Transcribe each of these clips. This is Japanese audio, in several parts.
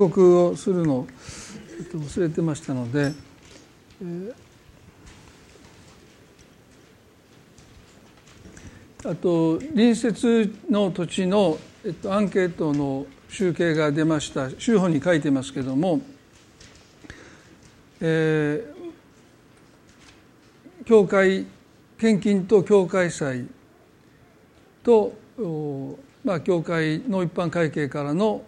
告をするのを忘れてましたので、えー、あと隣接の土地の、えっと、アンケートの集計が出ました。州法に書いてますけども、えー、教会献金と教会祭と、まあ、教会の一般会計からの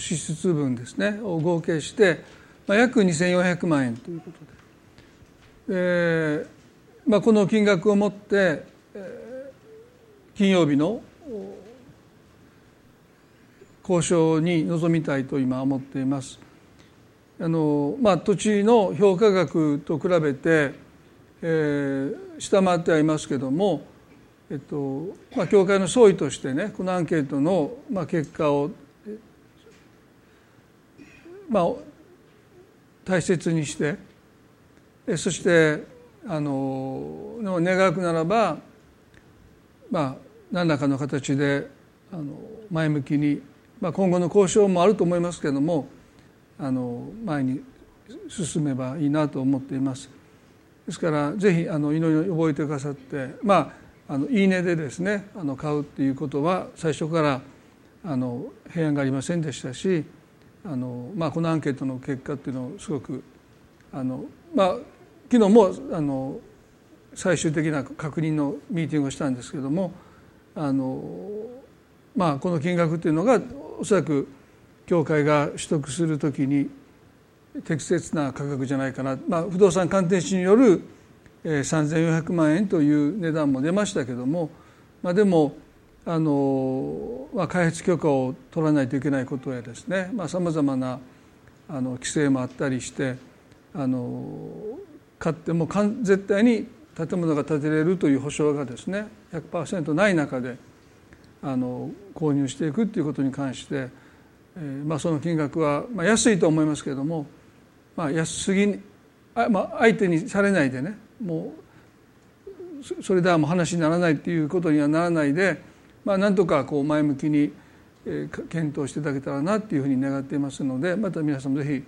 支出分ですねを合計して、まあ、約2400万円ということで、えーまあ、この金額をもって、えー、金曜日の交渉に臨みたいと今思っています。あのまあ、土地の評価額と比べて、えー、下回ってはいますけども、えっとまあ、教会の総意としてねこのアンケートの、まあ、結果をまあ、大切にしてそしてあの願くならば、まあ、何らかの形であの前向きに、まあ、今後の交渉もあると思いますけれどもあの前に進めばいいなと思っています。ですからぜひあの祈りを覚えてくださってまああのいいねでですねあの買うっていうことは最初からあの平安がありませんでしたしあの、まあ、このアンケートの結果っていうのをすごくあの、まあ、昨日もあの最終的な確認のミーティングをしたんですけれどもあの、まあ、この金額っていうのがおそらく教会が取得するときに適切な価格じゃないかな、まあ、不動産鑑定士による3400万円という値段も出ましたけども、まあ、でもあの、まあ、開発許可を取らないといけないことやですねさまざ、まなあの規制もあったりしてあの買ってもかん絶対に建物が建てれるという保証がですね100%ない中であの購入していくということに関して、えーまあ、その金額は、まあ、安いと思いますけれども、まあ、安すぎあ、まあ、相手にされないでねもうそれではもう話にならないっていうことにはならないでまあ、なんとかこう前向きに検討していただけたらなっていうふうに願っていますのでまた皆さんもぜひ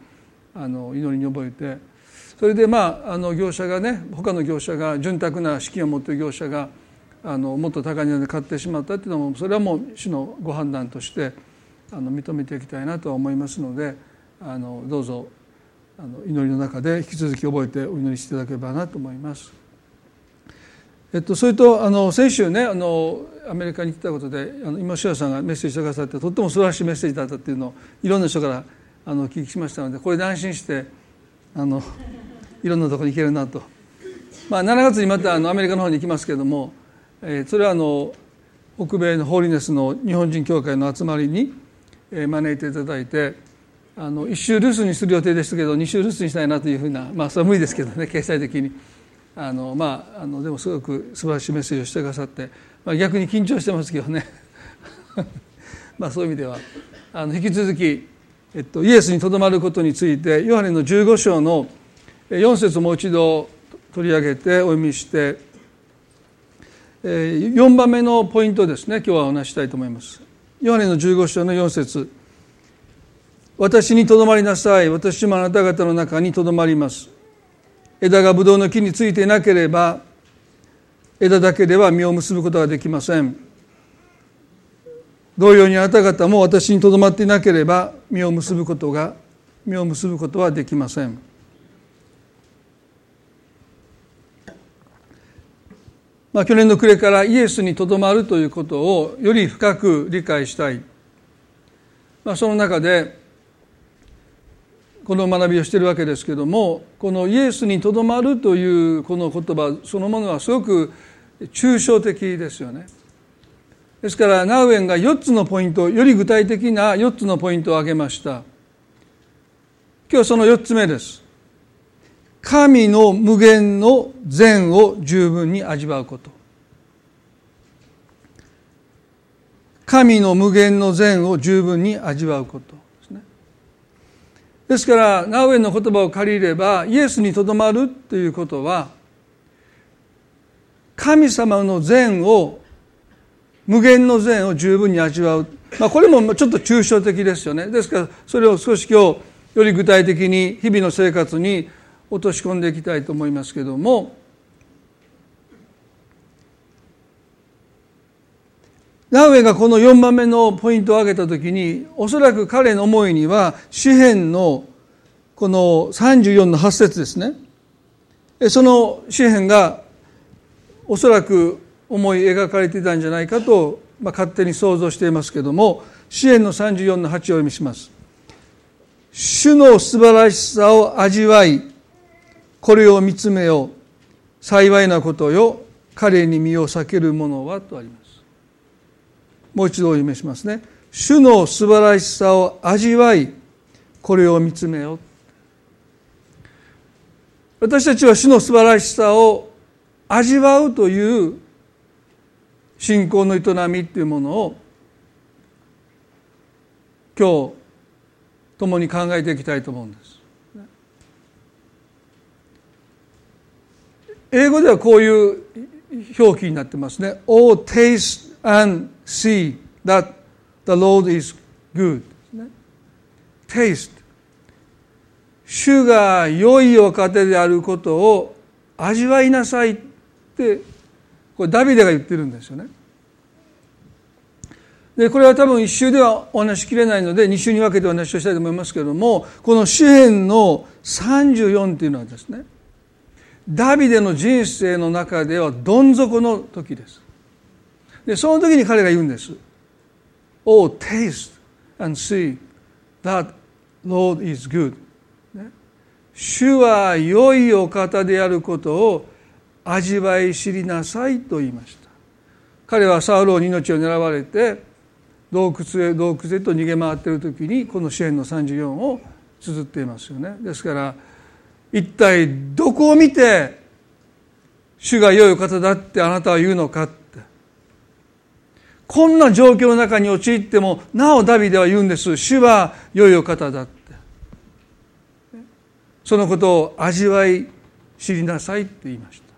あの祈りに覚えてそれでまああの業者がね他の業者が潤沢な資金を持っている業者があのもっと高値で買ってしまったっていうのもそれはもう主のご判断としてあの認めていきたいなとは思いますのであのどうぞあの祈りの中で引き続き覚えてお祈りしていただければなと思います。えっと、それとあの先週ねあのアメリカに来たことであの今塩さんがメッセージしてくださってとっても素晴らしいメッセージだったっていうのをいろんな人からあの聞きしましたのでこれで安心してあの いろんなところに行けるなと、まあ、7月にまたあのアメリカの方に行きますけれども、えー、それはあの北米のホーリネスの日本人協会の集まりに、えー、招いていただいてあの1週留守にする予定でしたけど2週留守にしたいなというふうなまあそれは無理ですけどね経済的に。あのまああのでもすごく素晴らしいメッセージをしてくださって、まあ、逆に緊張してますけどね。まあそういう意味ではあの引き続き、えっと、イエスにとどまることについてヨハネの15章の4節をもう一度取り上げてお読みして4番目のポイントですね。今日はお話したいと思います。ヨハネの15章の4節。私にとどまりなさい。私もあなた方の中にとどまります。枝がブドウの木についていなければ枝だけでは実を結ぶことができません。同様にあなた方も私にとどまっていなければ実を結ぶことが実を結ぶことはできません。まあ、去年の暮れからイエスにとどまるということをより深く理解したい、まあ、その中でこの学びをしているわけですけどもこのイエスにとどまるというこの言葉そのものはすごく抽象的ですよね。ですからナウエンが4つのポイントより具体的な4つのポイントを挙げました。今日はその4つ目です。神の無限の善を十分に味わうこと。神の無限の善を十分に味わうこと。ですからナウエンの言葉を借りればイエスにとどまるということは神様の善を無限の善を十分に味わう。まあ、これもちょっと抽象的ですよね。ですからそれを少し今日より具体的に日々の生活に落とし込んでいきたいと思いますけれどもナウエがこの4番目のポイントを挙げた時におそらく彼の思いには詩篇のこの34の8節ですね。その詩篇がおそらく思い描かれていたんじゃないかと、まあ、勝手に想像していますけれども詩篇の34の8を読みします。主の素晴らしさを味わいこれを見つめよ。う幸いなことよ彼に身を避ける者はとあります。もう一度お読みしますね。主の素晴らしさを味わいこれを見つめよ私たちは主の素晴らしさを味わうという信仰の営みっていうものを今日共に考えていきたいと思うんです。英語ではこういう表記になってますね。Oh, taste and see that the Lord is good. taste 主が良いお方であることを味わいなさいってこれダビデが言ってるんですよね。でこれは多分一週ではお話しきれないので二週に分けてお話をしたいと思いますけれどもこの詩篇の34っていうのはですねダビデの人生の中ではどん底の時です。でその時に彼が言うんです。Oh, taste and see that Lord is good. 主は良いお方であることを味わい知りなさいと言いました。彼はサウローに命を狙われて洞窟へ洞窟へと逃げ回っている時にこの支援の34を綴っていますよね。ですから一体どこを見て主が良いお方だってあなたは言うのかってこんな状況の中に陥ってもなおダビデは言うんです。主は良いお方だって。そのことを味わい知りなさいって言いました。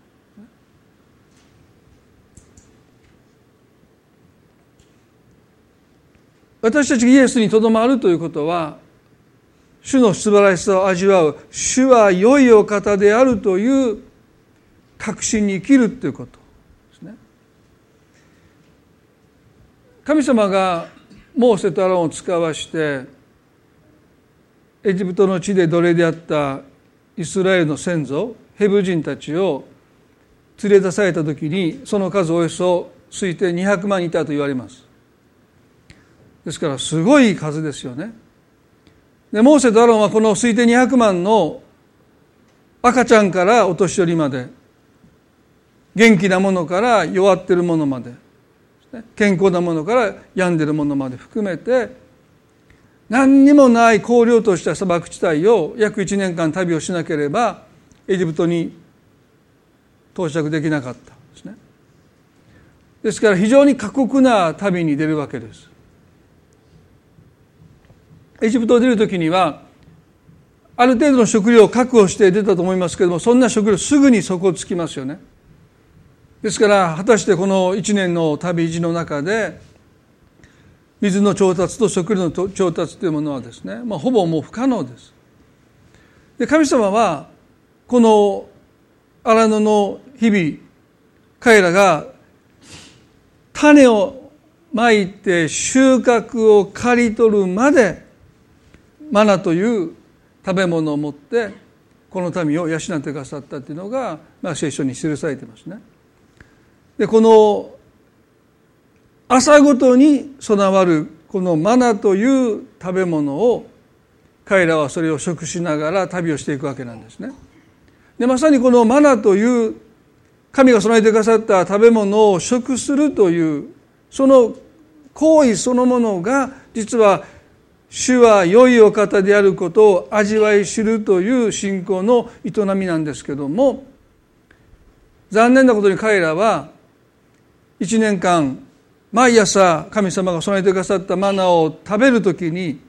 私たちがイエスにとどまるということは主の素晴らしさを味わう主は良いお方であるという確信に生きるということですね神様がモーセとアロンを使わしてエジプトの地で奴隷であったイスラエルの先祖ヘブ人たちを連れ出された時にその数およそ推定200万いたと言われます。ですからすごい数ですよね。でモーセとアロンはこの推定200万の赤ちゃんからお年寄りまで元気なものから弱ってるものまで健康なものから病んでるものまで含めて何にもない荒涼とした砂漠地帯を約1年間旅をしなければエジプトに到着できなかったですね。ですから非常に過酷な旅に出るわけです。エジプトを出る時にはある程度の食料を確保して出たと思いますけれどもそんな食料すぐに底をつきますよね。ですから果たしてこの1年の旅路の中で水の調達と食料の調達というものはですね、まあ、ほぼもう不可能ですで神様はこの荒野の日々彼らが種をまいて収穫を刈り取るまでマナという食べ物を持ってこの民を養ってくださったというのが、まあ、聖書に記されてますね。でこの朝ごとに備わるこのマナという食べ物を彼らはそれを食しながら旅をしていくわけなんですね。でまさにこのマナという神が備えてくださった食べ物を食するというその行為そのものが実は主は良いお方であることを味わい知るという信仰の営みなんですけども残念なことに彼らは一年間毎朝神様が備えてくださったマナーを食べるときに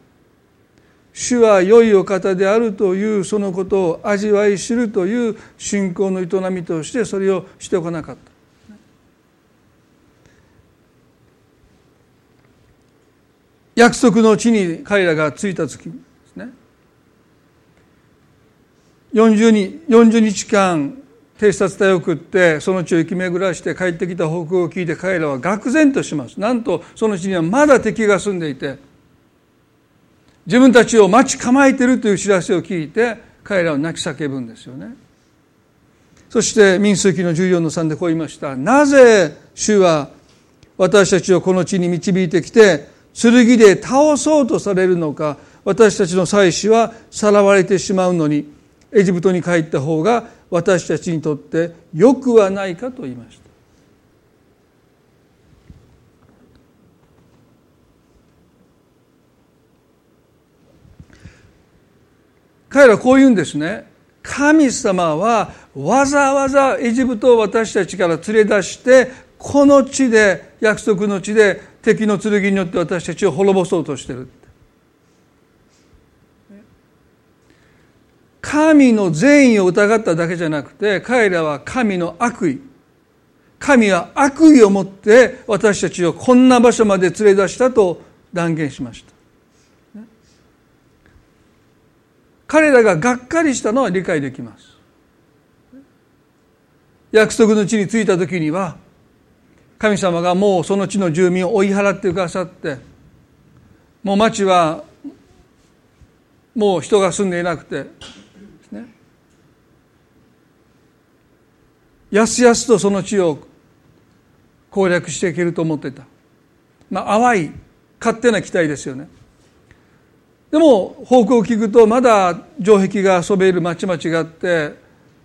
主は良いお方であるというそのことを味わい知るという信仰の営みとしてそれをしておかなかった。約束の地に彼らが着いた時ですね40日 ,40 日間偵察隊を送ってその地を行き巡らして帰ってきた報告を聞いて彼らは愕然とします。なんとその地にはまだ敵が住んでいて自分たちを待ち構えているという知らせを聞いて彼らは泣き叫ぶんですよね。そして民数記の14の3でこう言いました。なぜ主は私たちをこの地に導いてきて剣で倒そうとされるのか私たちの妻子はさらわれてしまうのにエジプトに帰った方が私たちにとってよくはないかと言いました。彼らこう言うんですね。神様はわざわざエジプトを私たちから連れ出してこの地で約束の地で敵の剣によって私たちを滅ぼそうとしてる。神の善意を疑っただけじゃなくて彼らは神の悪意。神は悪意を持って私たちをこんな場所まで連れ出したと断言しました。彼らががっかりしたのは理解できます。約束の地に着いた時には神様がもうその地の住民を追い払ってくださってもう町はもう人が住んでいなくてねやすやすとその地を攻略していけると思ってた。まあ淡い勝手な期待ですよね。でも報告を聞くとまだ城壁がそべる町々があって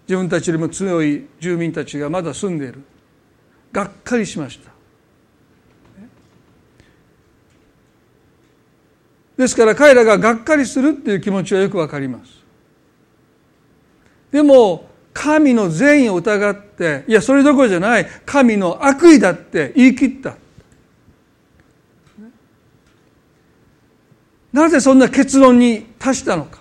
自分たちよりも強い住民たちがまだ住んでいる。がっかりしました。ですから彼らががっかりするっていう気持ちはよくわかります。でも神の善意を疑っていやそれどころじゃない。神の悪意だって言い切った。なぜそんな結論に達したのか。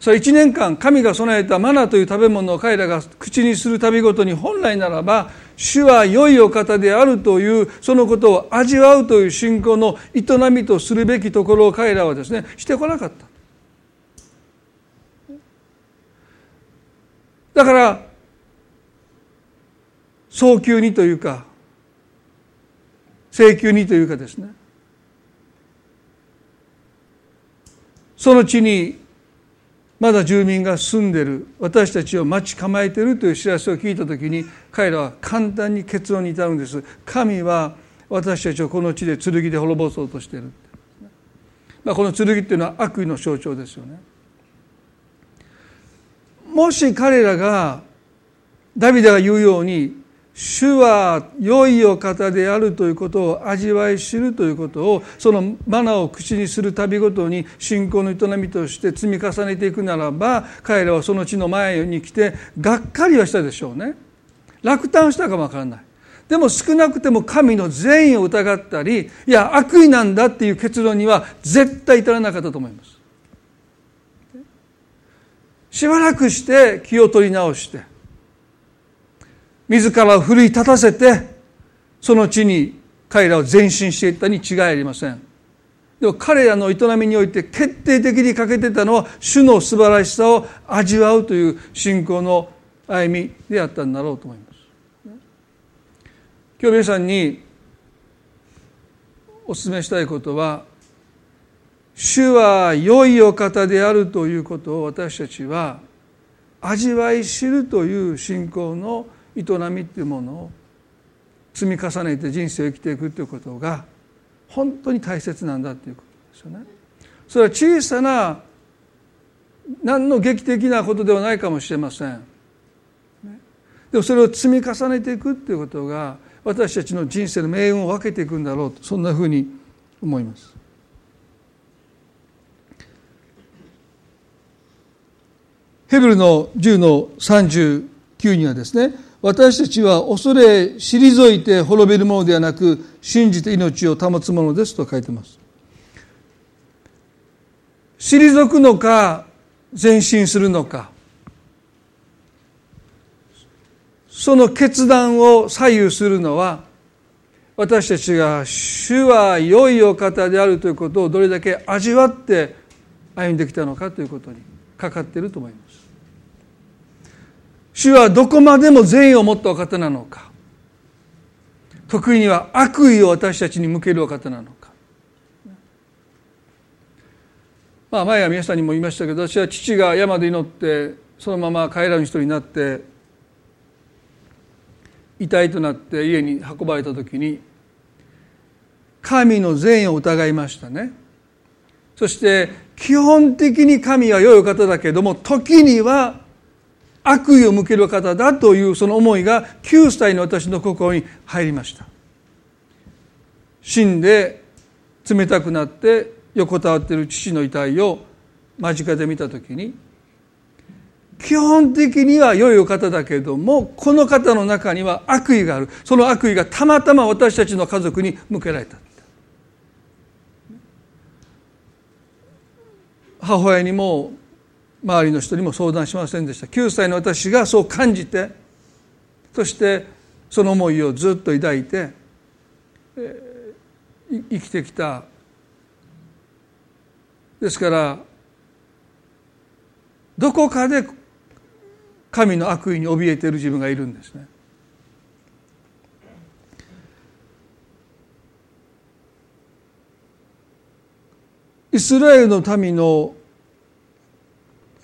それ1年間神が備えたマナという食べ物を彼らが口にするたびごとに本来ならば主は良いお方であるというそのことを味わうという信仰の営みとするべきところを彼らはですねしてこなかった。だから早急にというか請求にというかですね。その地にまだ住民が住んでる私たちを待ち構えてるという知らせを聞いた時に彼らは簡単に結論に至るんです。神は私たちをこの地で剣で滅ぼそうとしてる、まあ、この剣っていうのは悪意の象徴ですよね。もし彼らがダビデが言うように主は良いお方であるということを味わい知るということをそのマナを口にする度ごとに信仰の営みとして積み重ねていくならば彼らはその地の前に来てがっかりはしたでしょうね。落胆したかもわからない。でも少なくても神の善意を疑ったりいや悪意なんだっていう結論には絶対至らなかったと思います。しばらくして気を取り直して自らを奮い立たせてその地に彼らを前進していったに違いありません。でも彼らの営みにおいて決定的に欠けてたのは主の素晴らしさを味わうという信仰の歩みであったんだろうと思います。今日皆さんにお勧めしたいことは主は良いお方であるということを私たちは味わい知るという信仰の営みっていうものを積み重ねて人生を生きていくということが本当に大切なんだということですよね。それは小さな何の劇的なことではないかもしれません。でもそれを積み重ねていくっていうことが私たちの人生の命運を分けていくんだろうとそんなふうに思います。ヘブルの10の39にはですね私たちは恐れ退いて滅びるものではなく信じて命を保つものですと書いてます退くのか前進するのかその決断を左右するのは私たちが主は良いお方であるということをどれだけ味わって歩んできたのかということにかかっていると思います。主はどこまでも善意を持ったお方なのか。得意には悪意を私たちに向けるお方なのか。まあ前は皆さんにも言いましたけど私は父が山で祈ってそのまま帰らぬ人になって遺体となって家に運ばれた時に神の善意を疑いましたね。そして基本的に神は良いお方だけども時には悪意を向ける方だというその思いが9歳の私の心に入りました。死んで冷たくなって横たわっている父の遺体を間近で見た時に基本的には良いお方だけれどもこの方の中には悪意がある。その悪意がたまたま私たちの家族に向けられた。母親にも周りの人にも相談しませんでした9歳の私がそう感じてそしてその思いをずっと抱いて、えー、生きてきたですからどこかで神の悪意に怯えている自分がいるんですね。イスラエルの民の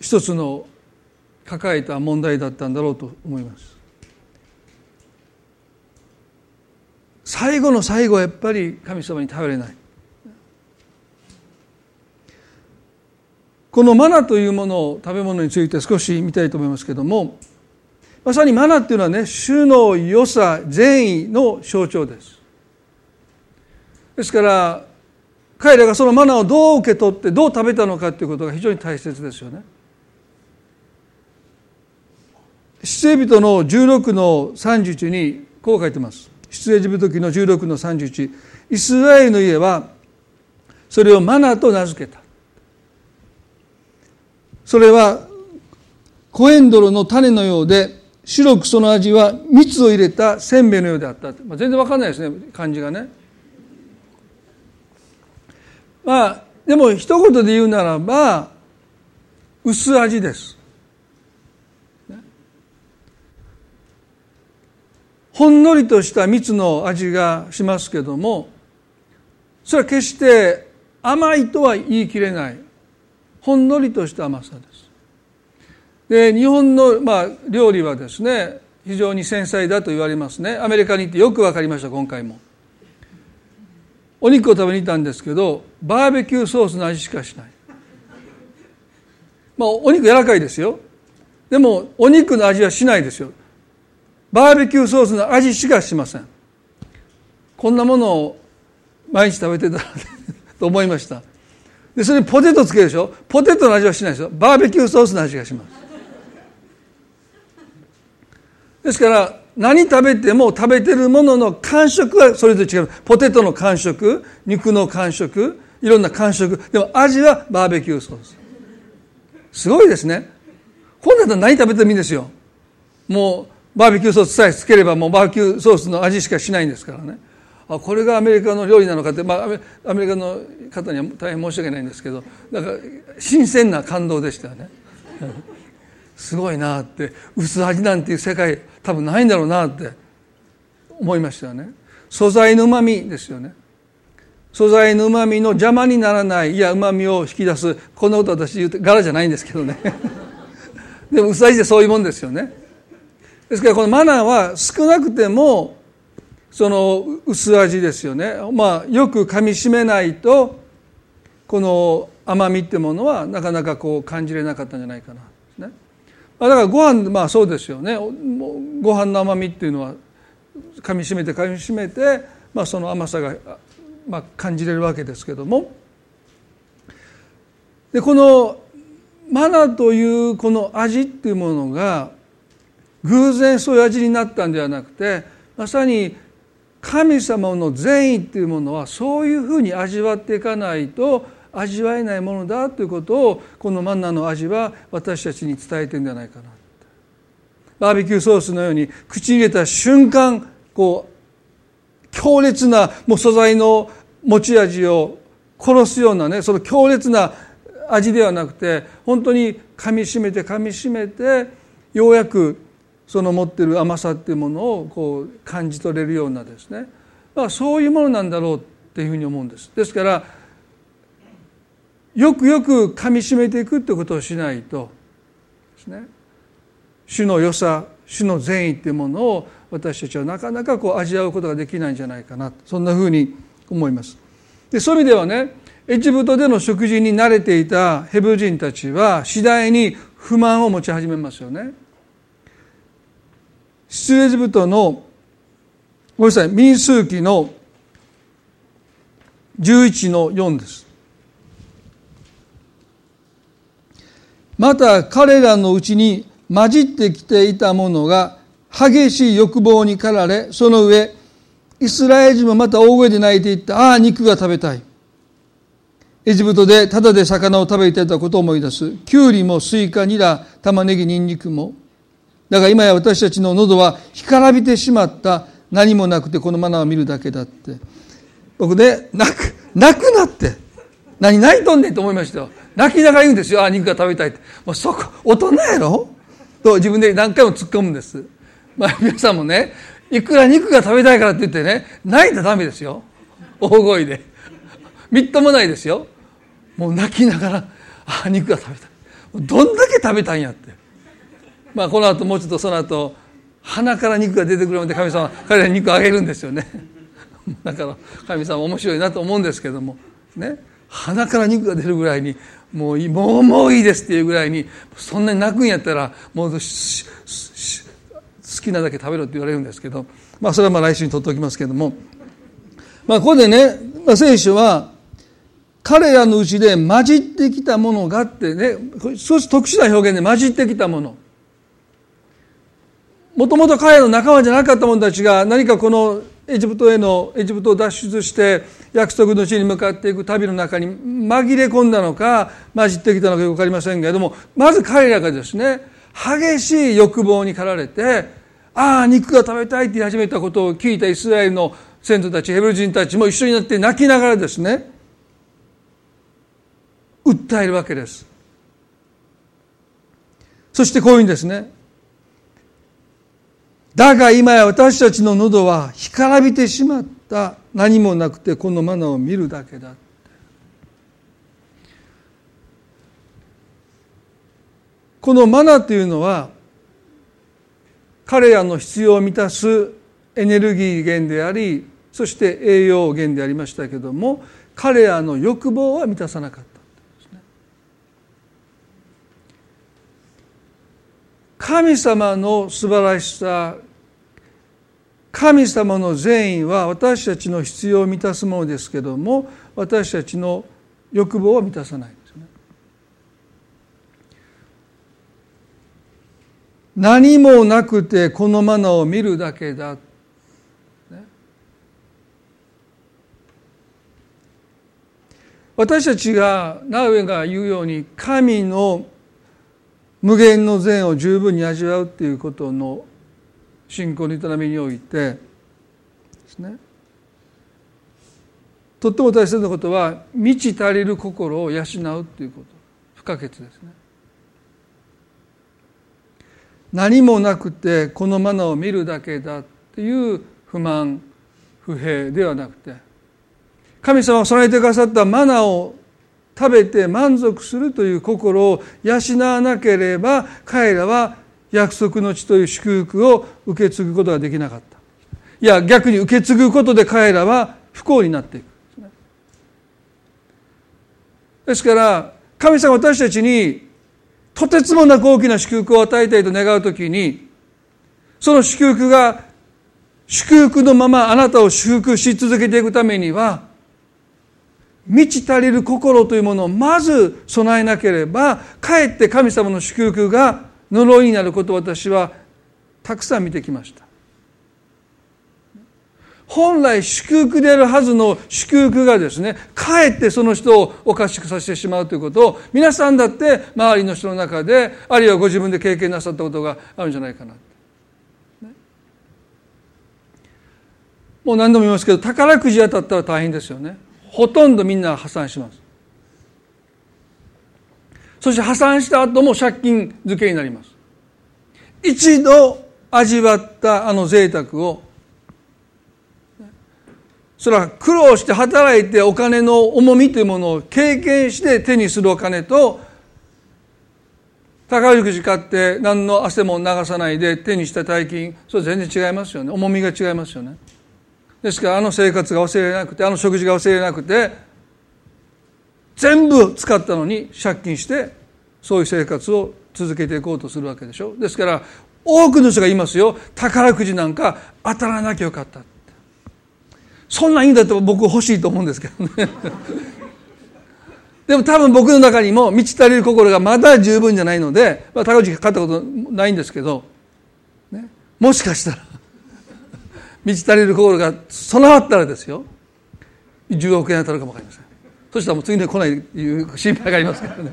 一つの抱えた問題だったんだろうと思います。最後の最後はやっぱり神様に頼れない。このマナというものを食べ物について少し見たいと思いますけどもまさにマナっていうのはね主の良さ善意の象徴ですですから彼らがそのマナをどう受け取ってどう食べたのかということが非常に大切ですよね出エ人の16の31にこう書いてます。出エジ人の16の31イスラエルの家はそれをマナと名付けた。それはコエンドロの種のようで白くその味は蜜を入れたせんべいのようであった、まあ、全然わかんないですね漢字がね。まあでも一言で言うならば薄味です。ほんのりとした蜜の味がしますけどもそれは決して甘いとは言い切れない。ほんのりとした甘さです。で日本の、まあ、料理はですね非常に繊細だと言われますね。アメリカに行ってよく分かりました今回も。お肉を食べに行ったんですけどバーベキューソースの味しかしない。まあお肉柔らかいですよ。でもお肉の味はしないですよ。バーベキューソースの味しかしません。こんなものを毎日食べてた と思いました。でそれにポテトつけるでしょ？ポテトの味はしないですよバーベキューソースの味がします。ですから何食べても食べてるものの感触はそれぞれ違う。ポテトの感触肉の感触いろんな感触。でも味はバーベキューソース。すごいですね。本だったら何食べてもいいんですよ。もうバーベキューソースさえつければもうバーベキューソースの味しかしないんですからね。あこれがアメリカの料理なのかって、まあ、アメリカの方には大変申し訳ないんですけどだから新鮮な感動でしたよね。すごいなって薄味なんていう世界多分ないんだろうなって思いましたよね。素材のうまみですよね。素材のうまみの邪魔にならないいやうまみを引き出すこんなこと私言うて柄じゃないんですけどね。でも薄味でそういうもんですよね。ですからこのマナーは少なくてもその薄味ですよね、まあ、よくかみしめないとこの甘みってものはなかなかこう感じれなかったんじゃないかな。ねだからご飯まあそうですよね。ご飯の甘みっていうのはかみしめてかみしめて、まあ、その甘さが、まあ、感じれるわけですけども。でこのマナーというこの味っていうものが偶然そういう味になったんではなくてまさに神様の善意っていうものはそういうふうに味わっていかないと味わえないものだということをこのマンナの味は私たちに伝えてるんじゃないかなバーベキューソースのように口に入れた瞬間こう強烈なもう素材の持ち味を殺すようなねその強烈な味ではなくて本当に噛みしめて噛みしめてようやくその持ってる甘さっていうものをこう感じ取れるようなですね、まあ、そういうものなんだろうっていうふうに思うんです。ですからよくよく噛みしめていくってことをしないとですね主の良さ主の善意っていうものを私たちはなかなかこう味わうことができないんじゃないかなそんなふうに思います。でそういう意味ではねエジプトでの食事に慣れていたヘブ人たちは次第に不満を持ち始めますよね。出エジプトのごめんなさい民数記の11の4です。また彼らのうちに混じってきていた者が激しい欲望に駆られその上イスラエル人もまた大声で泣いていったああ肉が食べたい。エジプトでただで魚を食べていたことを思い出す。キュウリもスイカニラ玉ねぎニンニクも。だが今や私たちの喉は干からびてしまった何もなくてこのマナーを見るだけだって。僕ね泣く泣くなって。何泣いとんねんと思いましたよ。泣きながら言うんですよ。ああ肉が食べたいって。もうそこ大人やろ？と自分で何回も突っ込むんです。まあ皆さんもねいくら肉が食べたいからって言ってね泣いたらダメですよ。大声で。みっともないですよ。もう泣きながらあ肉が食べたい。どんだけ食べたんやって。まあこの後もうちょっとその後鼻から肉が出てくるので神様彼らに肉をあげるんですよね。だから神様面白いなと思うんですけども。ね。鼻から肉が出るぐらいにもういいもうもういいですっていうぐらいにそんなに泣くんやったらもう好きなだけ食べろって言われるんですけどまあそれはまあ来週にとっておきますけども。まあここでね、まあ、聖書は彼らのうちで混じってきたものがってね少し特殊な表現で混じってきたもの。もともと彼の仲間じゃなかった者たちが何かこのエジプトへのエジプトを脱出して約束の地に向かっていく旅の中に紛れ込んだのか混じってきたのかよく分かりませんけれどもまず彼らがですね激しい欲望に駆られてああ肉が食べたいって言い始めたことを聞いたイスラエルの先祖たちヘブル人たちも一緒になって泣きながらですね訴えるわけです。そしてこういうんですね。だが今や私たちの喉は干からびてしまった何もなくてこのマナを見るだけだこのマナというのは彼らの必要を満たすエネルギー源でありそして栄養源でありましたけども彼らの欲望は満たさなかったね。神様の素晴らしさ神様の善意は私たちの必要を満たすものですけども私たちの欲望は満たさないんですね。何もなくてこのマナーを見るだけだ。私たちがナウエが言うように神の無限の善を十分に味わうっていうことの信仰の営みにおいてですね。とっても大切なことは満ち足りる心を養うっていうこと。不可欠ですね。何もなくてこのマナを見るだけだっていう不満不平ではなくて神様が備えてくださったマナを食べて満足するという心を養わなければ彼らは約束の地という祝福を受け継ぐことができなかった。いや逆に受け継ぐことで彼らは不幸になっていく。ですから神様私たちにとてつもなく大きな祝福を与えたいと願うときにその祝福が祝福のままあなたを祝福し続けていくためには満ち足りる心というものをまず備えなければかえって神様の祝福が呪いになることを私はたくさん見てきました。本来祝福であるはずの祝福がですねかえってその人をおかしくさせてしまうということを皆さんだって周りの人の中であるいはご自分で経験なさったことがあるんじゃないかなもう何度も言いますけど宝くじ当たったら大変ですよね。ほとんどみんな破産します。そして破産した後も借金漬けになります。一度味わったあの贅沢をそれは苦労して働いてお金の重みというものを経験して手にするお金と宝くじ買って何の汗も流さないで手にした大金それ全然違いますよね。重みが違いますよね。ですからあの生活が忘れなくてあの食事が忘れなくて全部使ったのに借金してそういう生活を続けていこうとするわけでしょ。ですから多くの人がいますよ。宝くじなんか当たらなきゃよかったそんなんいいんだったら僕欲しいと思うんですけどね。でも多分僕の中にも満ち足りる心がまだ十分じゃないので、まあ、宝くじ買ったことないんですけど、ね、もしかしたら 満ち足りる心が備わったらですよ。10億円当たるかもわかりません。そしたらもう次に来ないという心配がありますけどね。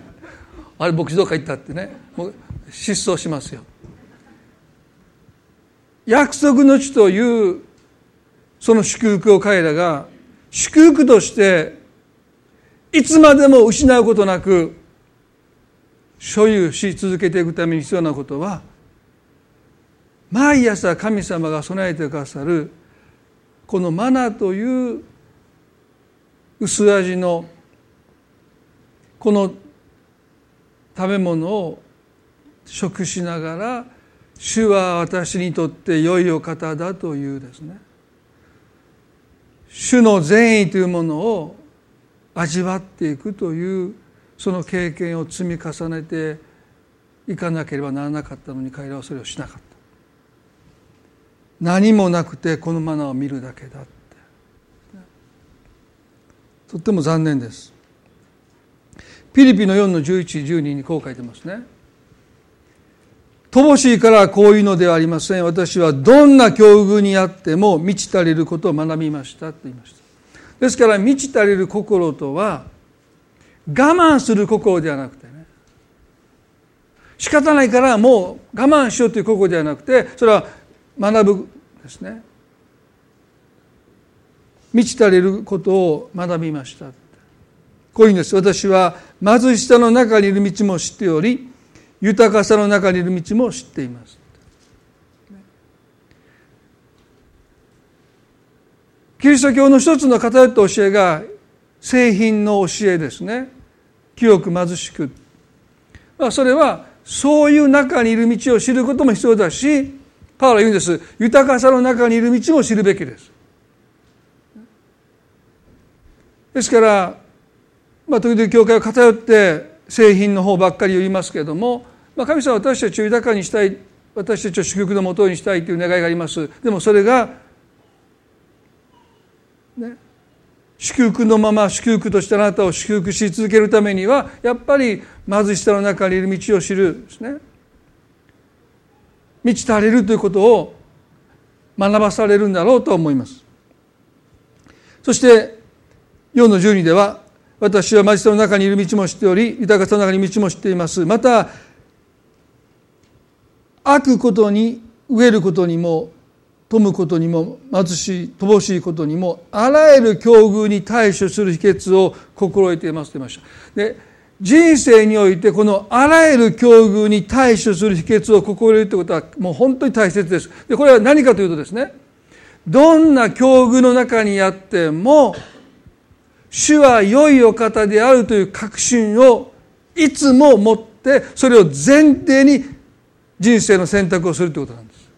あれ牧師どっか行ったってね。もう失踪しますよ。約束の地というその祝福を彼らが祝福としていつまでも失うことなく所有し続けていくために必要なことは毎朝神様が備えてくださるこのマナという薄味のこの食べ物を食しながら主は私にとって良いお方だというですね。主の善意というものを味わっていくというその経験を積み重ねていかなければならなかったのに彼らはそれをしなかった。何もなくてこのマナーを見るだけだとっても残念です。ピリピの4の1112にこう書いてますね乏しいからこういうのではありません。私はどんな境遇にあっても満ち足りることを学びましたと言いました。ですから満ち足りる心とは我慢する心ではなくてね。仕方ないからもう我慢しようという心ではなくてそれは学ぶですね。満ち足りることを学びました。こういうんです。私は貧しさの中にいる道も知っており豊かさの中にいる道も知っています。キリスト教の一つの偏った教えが製品の教えですね。清く貧しく、まあ、それはそういう中にいる道を知ることも必要だしパウロは言うんです。豊かさの中にいる道も知るべきです。ですから、まあ、時々教会は偏って製品の方ばっかり言いますけれども、まあ、神様は私たちを豊かにしたい私たちを祝福のもとにしたいという願いがあります。でもそれがね、祝福のまま祝福としてあなたを祝福し続けるためにはやっぱり貧しさの中にいる道を知るですね。満ち足りるということを学ばされるんだろうと思います。そして4の12では私は貧しさの中にいる道も知っており豊かさの中に道も知っています。また悪ことに飢えることにも富むことにも貧しい乏しいことにもあらゆる境遇に対処する秘訣を心得ていますと言いました。で人生においてこのあらゆる境遇に対処する秘訣を心得るということはもう本当に大切です。でこれは何かというとですねどんな境遇の中にあっても主は良いお方であるという確信をいつも持ってそれを前提に人生の選択をするということなんです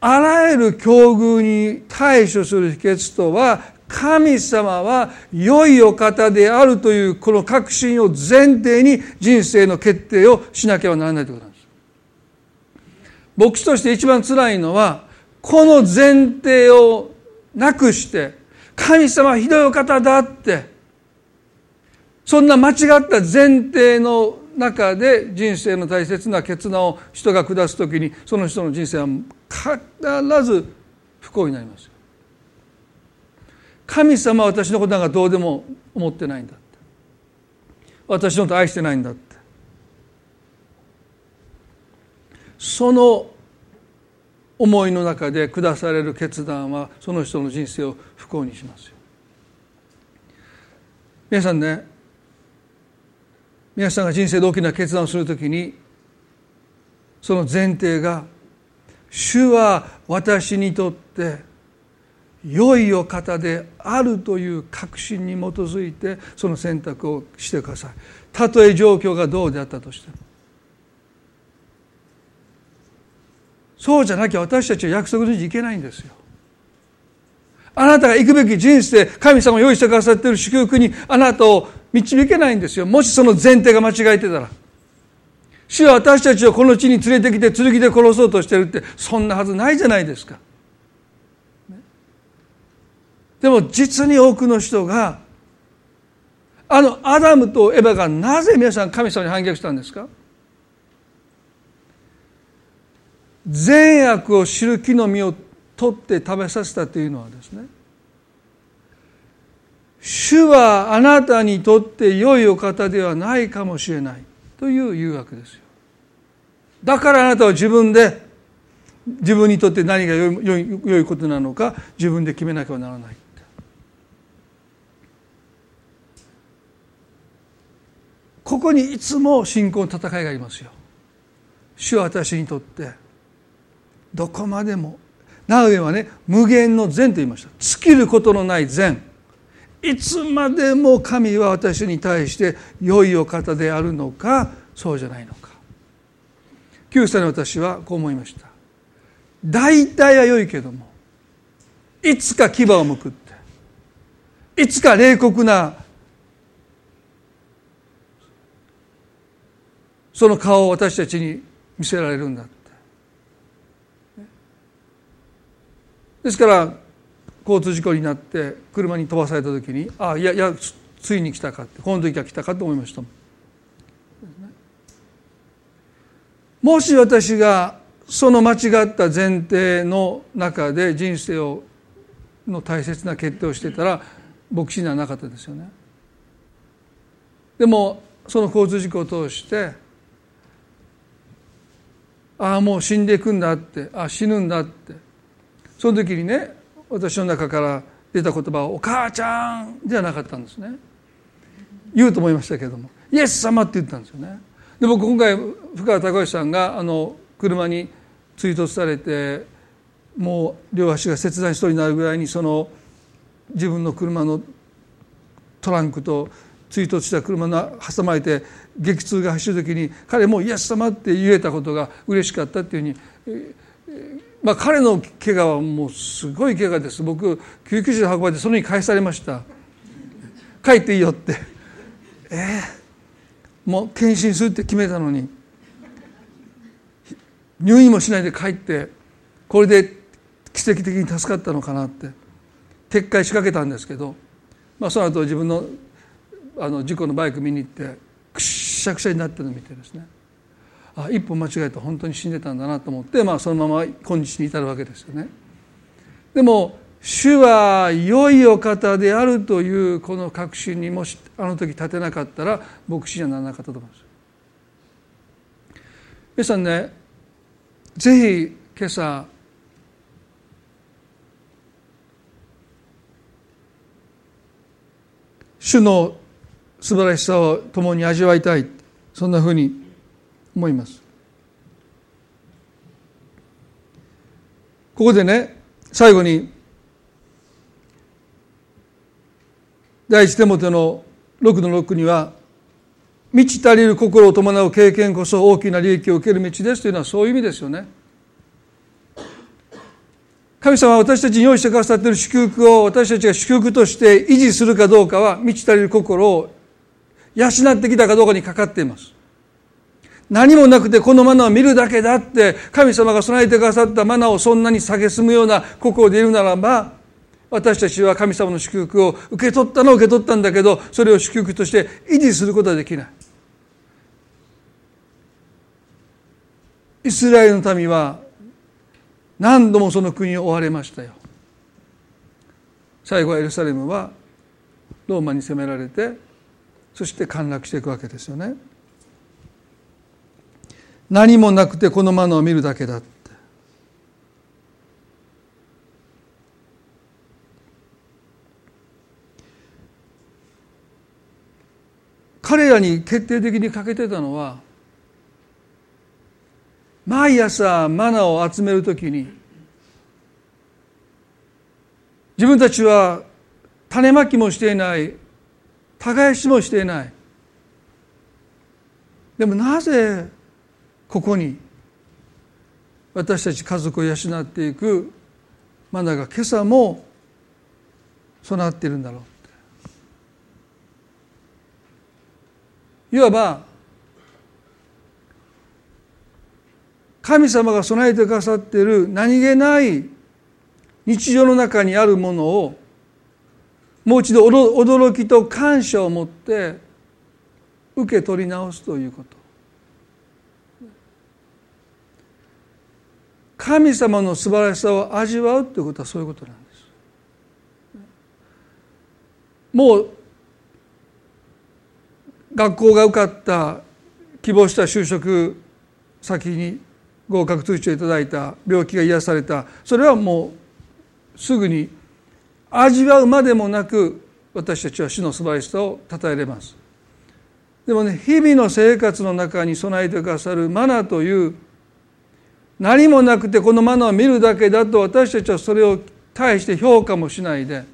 あらゆる境遇に対処する秘訣とは神様は良いお方であるというこの確信を前提に人生の決定をしなければならないということなんです。牧師として一番辛いのはこの前提をなくして神様はひどいお方だってそんな間違った前提の中で人生の大切な決断を人が下す時にその人の人生は必ず不幸になります神様は私のことなんかどうでも思ってないんだって。私のこと愛してないんだって。その思いの中で下される決断はその人の人生を不幸にしますよ。皆さんね皆さんが人生で大きな決断をするときにその前提が主は私にとって良いお方であるという確信に基づいてその選択をしてください。たとえ状況がどうであったとしてもそうじゃなきゃ私たちは約束の地に行けないんですよ。あなたが行くべき人生神様が用意してくださっている祝福にあなたを導けないんですよ。もしその前提が間違えてたら。主は私たちをこの地に連れてきて剣で殺そうとしてるってそんなはずないじゃないですか。でも実に多くの人があのアダムとエヴァがなぜ皆さん神様に反逆したんですか？善悪を知る木の実を取って食べさせたというのはですね主はあなたにとって良いお方ではないかもしれないという誘惑ですよ。だからあなたは自分で自分にとって何が良い良いことなのか自分で決めなければならないここにいつも信仰の戦いがありますよ。主は私にとってどこまでも。ナウエはね無限の善と言いました。尽きることのない善。いつまでも神は私に対して良いお方であるのかそうじゃないのか。9歳の私はこう思いました。大体は良いけどもいつか牙をむくっていつか冷酷なその顔を私たちに見せられるんだですから交通事故になって車に飛ばされた時にああいやいやついに来たかってこの時が来たかと思いましたもし私がその間違った前提の中で人生をの大切な決定をしてたら牧師にはなかったですよね。でもその交通事故を通してああもう死んでいくんだってあ死ぬんだってその時にね私の中から出た言葉は「お母ちゃん」ではなかったんですね。言うと思いましたけれども「イエス様」って言ったんですよね。で僕今回深川隆義さんがあの車に追突されてもう両足が切断しそうになるぐらいにその自分の車のトランクと追突した車の挟まれて激痛が走る時に彼も「イエス様」って言えたことが嬉しかったっていうふうにまあ、彼の怪我はもうすごい怪我です。僕救急車で運ばれてその日返されました。帰っていいよって。ええー、もう検診するって決めたのに。入院もしないで帰ってこれで奇跡的に助かったのかなって。撤回しかけたんですけど、まあ、その後自分のあの事故のバイク見に行ってくしゃくしゃになってるのを見てですね。あ一歩間違えて本当に死んでたんだなと思って、まあ、そのまま今日に至るわけですよね。でも主は良いお方であるというこの確信にもしあの時立てなかったら牧師にはならなかったと思います。皆さんねぜひ今朝主の素晴らしさを共に味わいたいそんなふうに思いますここでね最後に第一手元の6の6には満ち足りる心を伴う経験こそ大きな利益を受ける道ですというのはそういう意味ですよね。神様は私たちに用意してくださっている祝福を私たちが祝福として維持するかどうかは満ち足りる心を養ってきたかどうかにかかっています。何もなくてこのマナーを見るだけだって神様が備えてくださったマナーをそんなに蔑むような心でいるならば私たちは神様の祝福を受け取ったのを受け取ったんだけどそれを祝福として維持することはできない。イスラエルの民は何度もその国を追われましたよ。最後はエルサレムはローマに攻められてそして陥落していくわけですよね。何もなくてこのマナを見るだけだって。彼らに決定的に欠けてたのは毎朝マナを集めるときに自分たちは種まきもしていない耕しもしていない。でもなぜここに私たち家族を養っていくマナが今朝も備わっているんだろう。いわば神様が備えてくださっている何気ない日常の中にあるものをもう一度驚きと感謝を持って受け取り直すということ。神様の素晴らしさを味わうということはそういうことなんです。もう学校が受かった希望した就職先に合格通知をいただいた病気が癒された。それはもうすぐに味わうまでもなく私たちは主の素晴らしさを称えれます。でもね日々の生活の中に備えてくださるマナという何もなくてこのマナーを見るだけだと私たちはそれを対して評価もしないで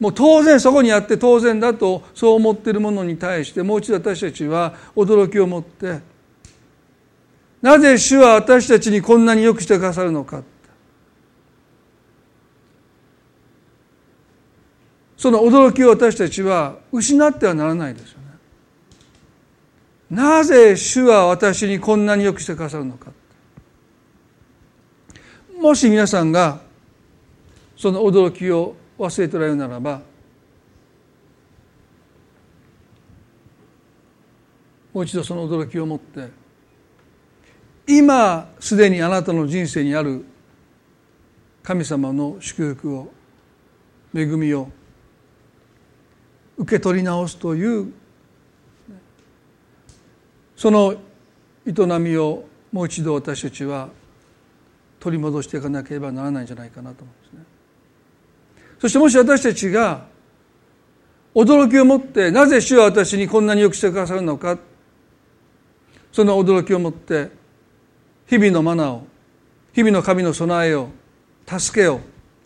もう当然そこにあって当然だとそう思っているものに対してもう一度私たちは驚きを持ってなぜ主は私たちにこんなによくしてくださるのかその驚きを私たちは失ってはならないですよね。なぜ主は私にこんなによくしてくださるのか。もし皆さんがその驚きを忘れておられるならばもう一度その驚きを持って今すでにあなたの人生にある神様の祝福を恵みを受け取り直すというその営みをもう一度私たちは取り戻していかなければならないんじゃないかなと思うんですね。そしてもし私たちが驚きを持ってなぜ主は私にこんなによくしてくださるのかその驚きを持って日々のマナーを日々の神の備えを助けを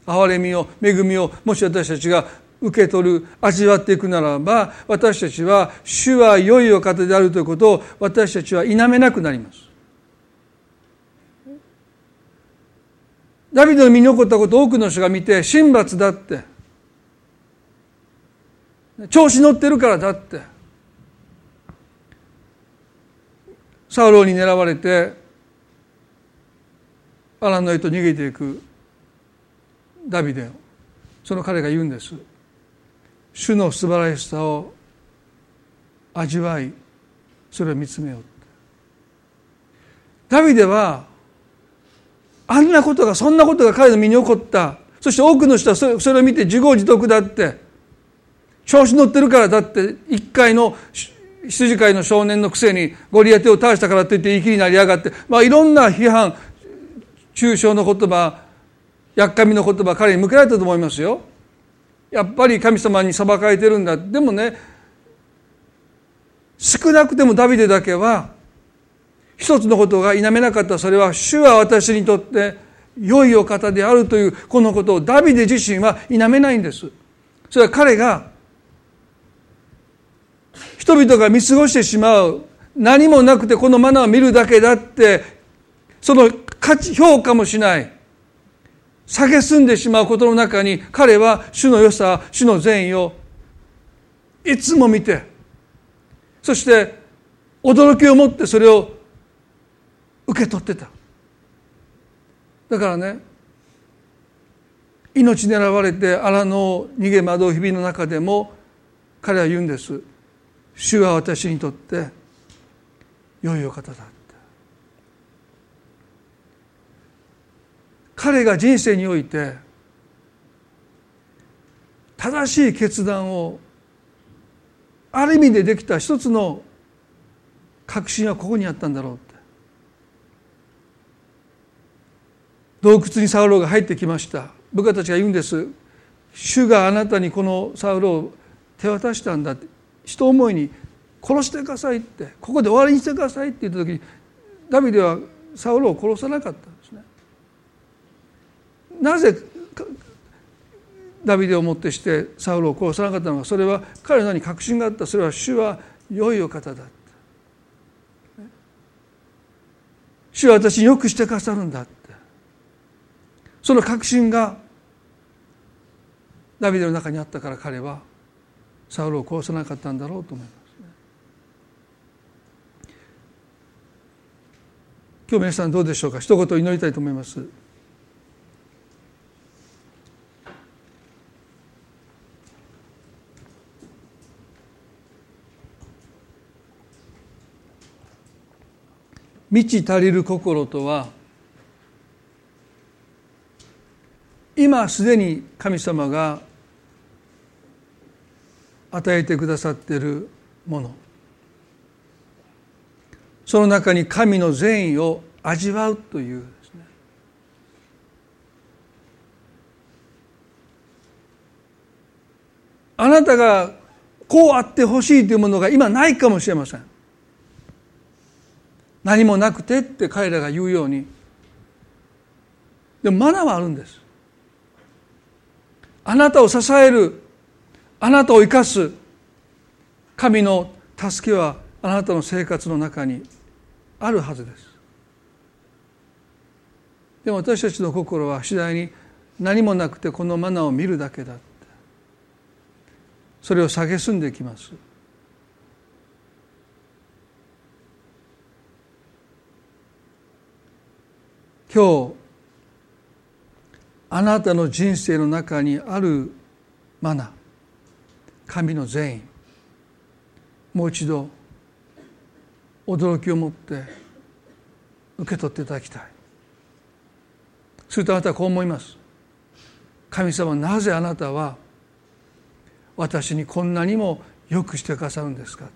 憐れみを恵みをもし私たちが受け取る味わっていくならば私たちは主は良いお方であるということを私たちは否めなくなります。ダビデの身に起こったことを多くの人が見て神罰だって。調子乗ってるからだって。サウロに狙われてアランのへと逃げていくダビデ。をその彼が言うんです。主の素晴らしさを味わいそれを見つめようダビデはあんなことがそんなことが彼の身に起こった。そして多くの人はそれを見て自業自得だって。調子乗ってるからだって。一回の羊飼いの少年のくせにゴリアテを倒したからといって言い気になりやがって、まあ、いろんな批判抽象の言葉やっかみの言葉彼に向けられたと思いますよ。やっぱり神様に裁かれてるんだ。でもね少なくてもダビデだけは一つのことが否めなかった。それは主は私にとって良いお方であるというこのことをダビデ自身は否めないんです。それは彼が人々が見過ごしてしまう何もなくてこのマナーを見るだけだってその価値評価もしない。蔑んでしまうことの中に彼は主の良さ主の善意をいつも見てそして驚きを持ってそれを受け取ってた。だからね命狙われて荒野を逃げ惑う日々の中でも彼は言うんです。主は私にとって良いお方だ彼が人生において正しい決断をある意味でできた一つの確信はここにあったんだろうって洞窟にサウロが入ってきました。部下たちが言うんです。主があなたにこのサウロを手渡したんだって。一思いに殺してくださいって。ここで終わりにしてくださいって言った時にダビデはサウルを殺さなかったんですね。なぜダビデをもってしてサウルを殺さなかったのか。それは彼らに確信があった。それは主は良いお方だ主は私によくしてくださるんだ。その確信がダビデの中にあったから彼はサウルを殺さなかったんだろうと思いますね。今日皆さんどうでしょうか？一言祈りたいと思います。満ち足りる心とは今すでに神様が与えてくださっているもの。その中に神の善意を味わうというですね。あなたがこうあってほしいというものが今ないかもしれません。何もなくてって彼らが言うように。でもマナーはあるんです。あなたを支えるあなたを生かす神の助けはあなたの生活の中にあるはずです。でも私たちの心は次第に何もなくてこのマナーを見るだけだそれを蔑んできます。今日あなたの人生の中にあるマナ神の善意もう一度驚きを持って受け取っていただきたい。するとあなたはこう思います。神様なぜあなたは私にこんなにもよくしてくださるんですか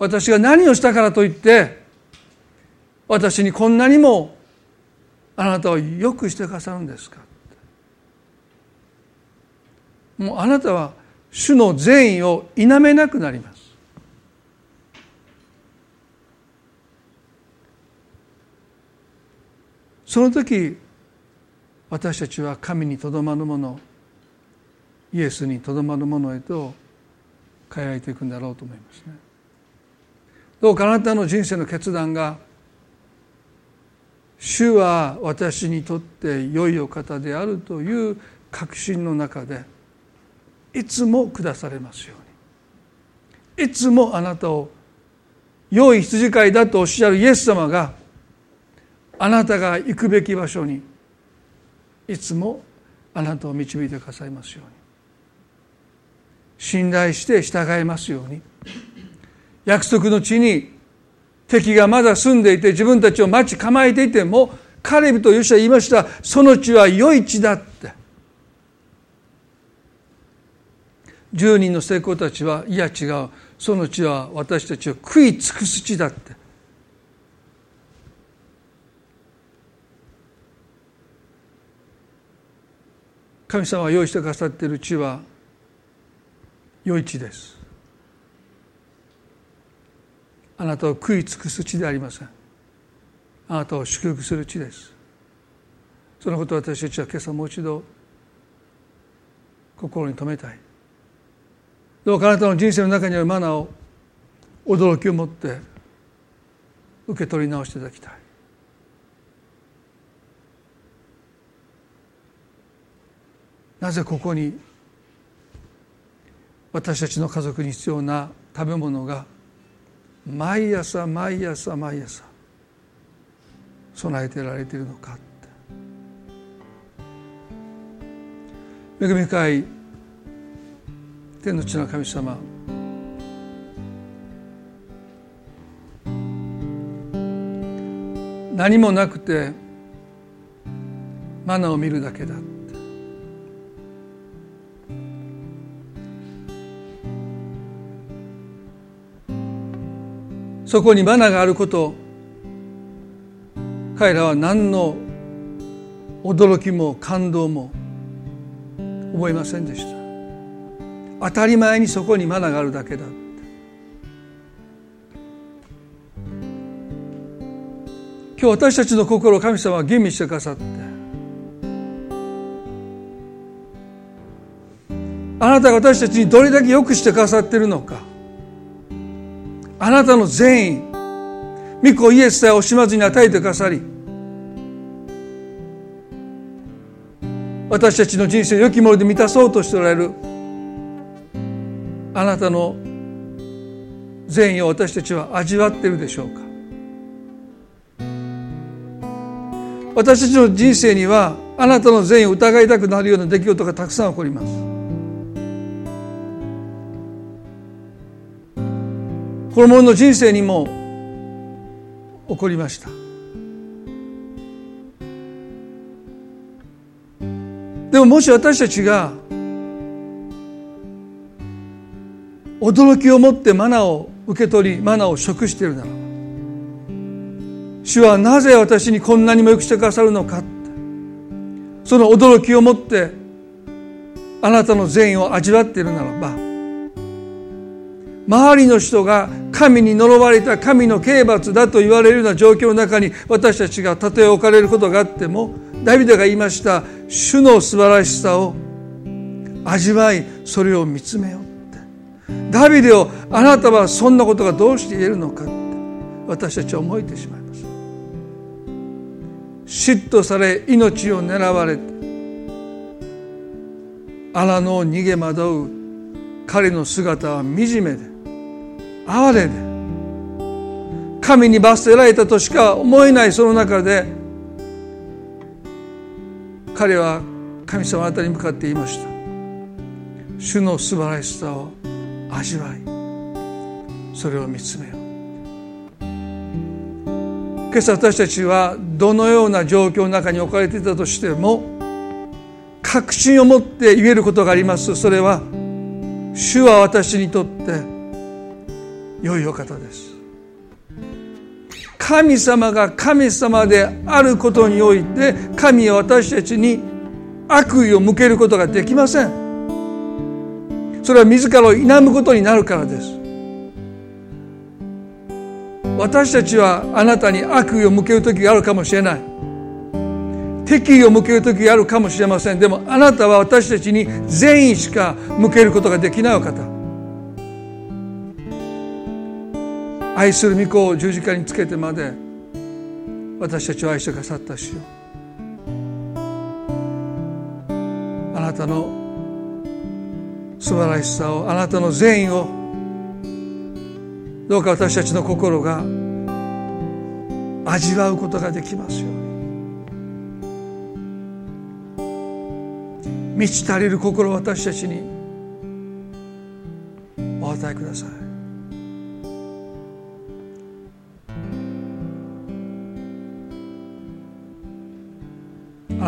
私が何をしたからといって私にこんなにもあなたをよくしてくださるんですか？もうあなたは主の善意を否めなくなります。その時私たちは神にとどまるものイエスにとどまるものへと変えられていくんだろうと思いますね。どうかあなたの人生の決断が主は私にとって良いお方であるという確信の中でいつも下されますように。いつもあなたを良い羊飼いだとおっしゃるイエス様があなたが行くべき場所にいつもあなたを導いてくださいますように。信頼して従いますように。約束の地に敵がまだ住んでいて自分たちを待ち構えていてもカレブとヨシは言いました。その地は良い地だって。10人の成功たちはいや違う。その地は私たちを食い尽くす地だって。神様が用意してくださっている地は良い地です。あなたを食い尽くす地でありません。あなたを祝福する地です。そのことを私たちは今朝もう一度心に留めたい。どうかあなたの人生の中にあるマナーを驚きを持って受け取り直していただきたい。なぜここに私たちの家族に必要な食べ物が毎朝毎朝毎朝備えてられているのかって。恵み深い天の地の神様。何もなくてマナを見るだけだ。そこにマナがあること彼らは何の驚きも感動も覚えませんでした。当たり前にそこにマナがあるだけだ。今日私たちの心を神様は吟味してくださってあなたが私たちにどれだけ良くしてくださっているのかあなたの善意御子イエスさえ惜しまずに与えてくださり私たちの人生を良きもので満たそうとしておられるあなたの善意を私たちは味わっているでしょうか。私たちの人生にはあなたの善意を疑いたくなるような出来事がたくさん起こります。この者の人生にも起こりました。でももし私たちが驚きを持ってマナを受け取りマナを食しているならば主はなぜ私にこんなにもよくしてくださるのかその驚きを持ってあなたの善意を味わっているならば周りの人が神に呪われた神の刑罰だと言われるような状況の中に私たちがたとえ置かれることがあってもダビデが言いました主の素晴らしさを味わいそれを見つめようって。ダビデをあなたはそんなことがどうして言えるのかって私たちは思えてしまいます。嫉妬され命を狙われて荒野を逃げ惑う彼の姿は惨めで哀れで神に罰せられたとしか思えないその中で彼は神様あたに向かって言いました。主の素晴らしさを味わいそれを見つめよう。今朝私たちはどのような状況の中に置かれていたとしても確信を持って言えることがあります。それは主は私にとって良いお方です。神様が神様であることにおいて神は私たちに悪意を向けることができません。それは自らを否むことになるからです。私たちはあなたに悪意を向ける時があるかもしれない。敵意を向ける時があるかもしれません。でもあなたは私たちに善意しか向けることができないお方。愛する御子を十字架につけてまで私たちを愛してくださった主よ。あなたの素晴らしさをあなたの善意をどうか私たちの心が味わうことができますように。満ち足りる心を私たちにお与えください。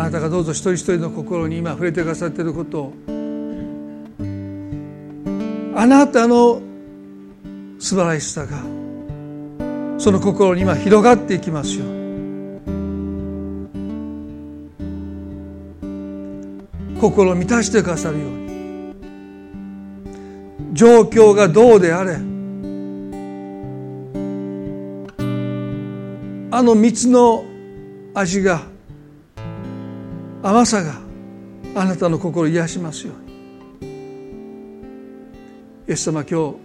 あなたがどうぞ一人一人の心に今触れてくださっていることを。あなたの素晴らしさがその心に今広がっていきますよ心を満たしてくださるように。状況がどうであれあの蜜の味が甘さがあなたの心を癒しますように。イエス様今日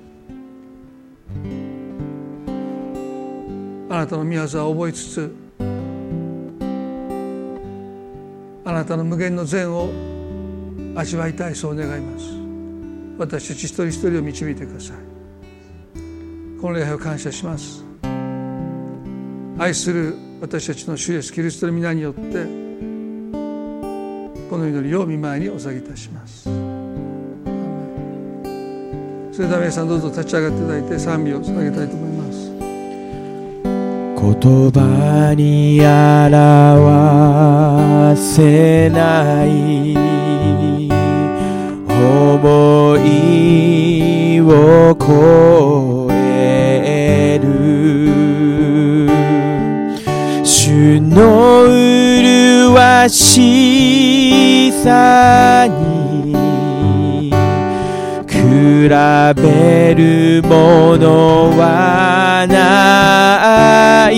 あなたの御業を覚えつつあなたの無限の善を味わいたいそう願います。私たち一人一人を導いてください。この礼拝を感謝します。愛する私たちの主イエスキリストの皆によってこの祈りを見舞いにお下げいたします。それでは皆さんどうぞ立ち上がっていただいて賛美を捧げたいと思います。言葉に表せない思いを超える。主の麗しさに比べるものはない。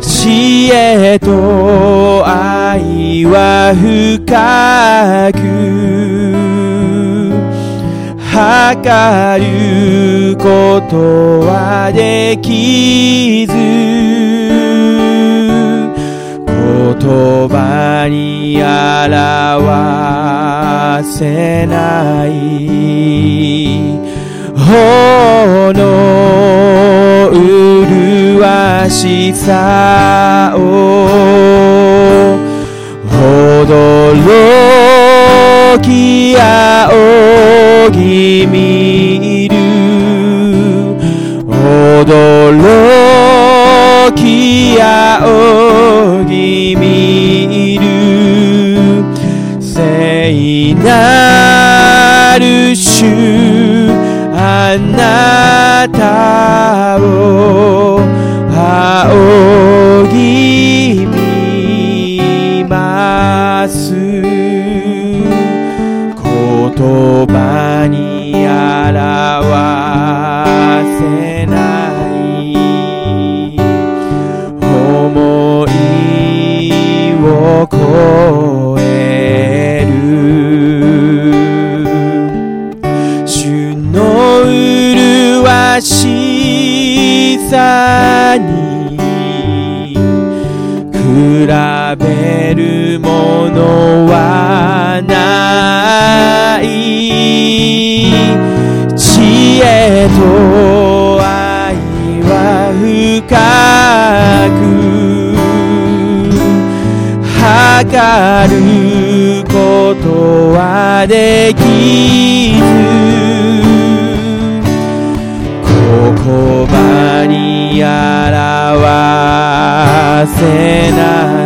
知恵と愛は深く。測ることはできず。葉に表せないほの麗しさを驚き仰ぎ見る。驚き仰ぎ見聖なる主あなたを仰ぎ見ます。言葉に表せない思いを超えさに比べるものはない。知恵と愛は深く測ることはできず。に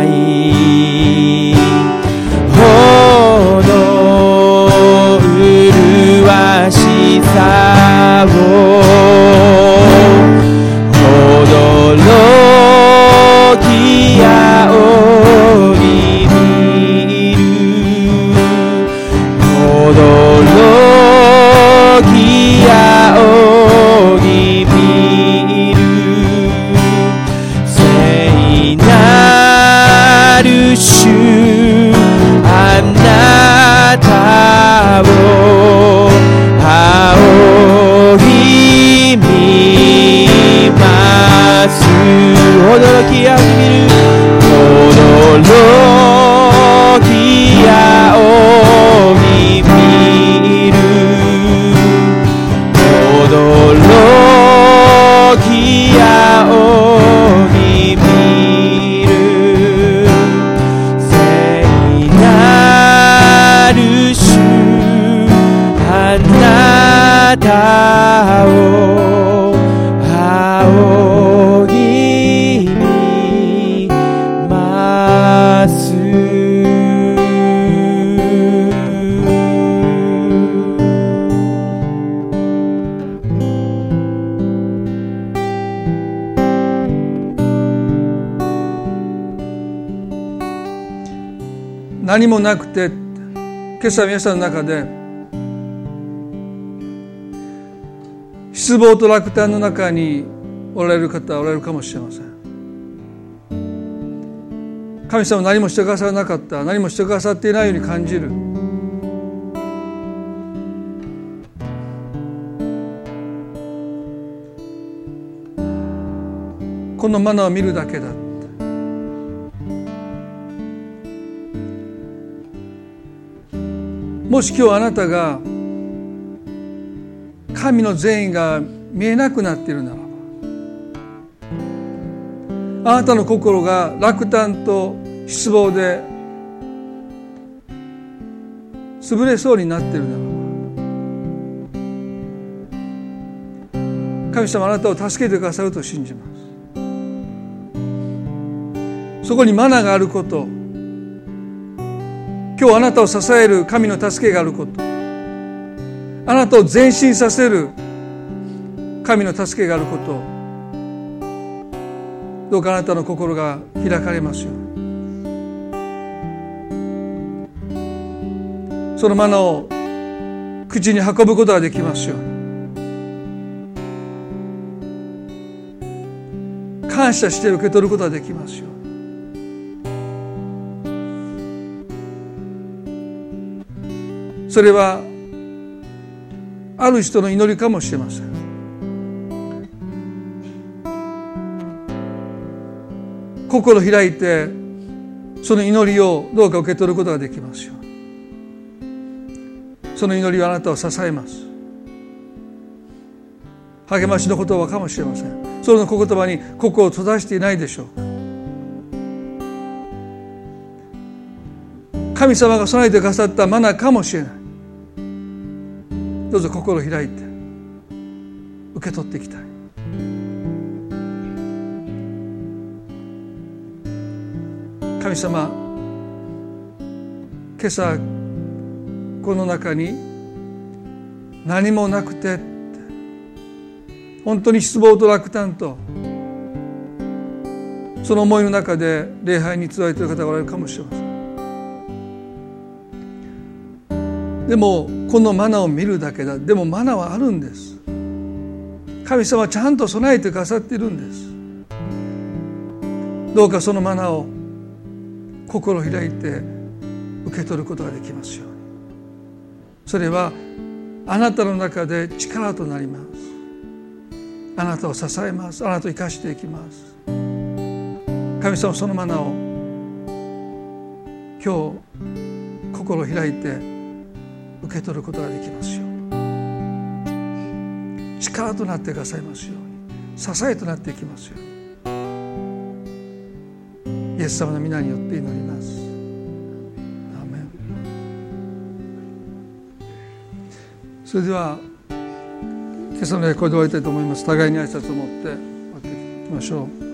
何もなくて今朝皆さんの中で失望と落胆の中におられる方はおられるかもしれません。神様何もしてくださらなかった何もしてくださっていないように感じる。このマナーを見るだけだもし今日あなたが神の善意が見えなくなっているならばあなたの心が落胆と失望で潰れそうになっているならば神様あなたを助けてくださると信じます。そこにマナがあること今日あなたを支える神の助けがあること。あなたを前進させる神の助けがあること。どうかあなたの心が開かれますように。そのマナを口に運ぶことができますように。感謝して受け取ることができますよそれはある人の祈りかもしれません。心開いてその祈りをどうか受け取ることができますよその祈りはあなたを支えます。励ましの言葉かもしれません。その言葉に心を閉ざしていないでしょう。か神様が備えてくださったマナーかもしれない。どうぞ心を開いて受け取っていきたい。神様今朝この中に何もなくて本当に失望と落胆とその思いの中で礼拝に集えている方がおられるかもしれません。でもこのマナを見るだけだ。でもマナはあるんです。神様はちゃんと備えてくださっているんです。どうかそのマナを心開いて受け取ることができますように。それはあなたの中で力となります。あなたを支えます。あなたを生かしていきます。神様そのマナを今日心開いて受け取ることができますよ力となってくださいますように。支えとなっていきますように。イエス様の皆によって祈ります。それでは今朝のこれで終わりたいと思います。互いに挨拶を持って終わっていきましょう。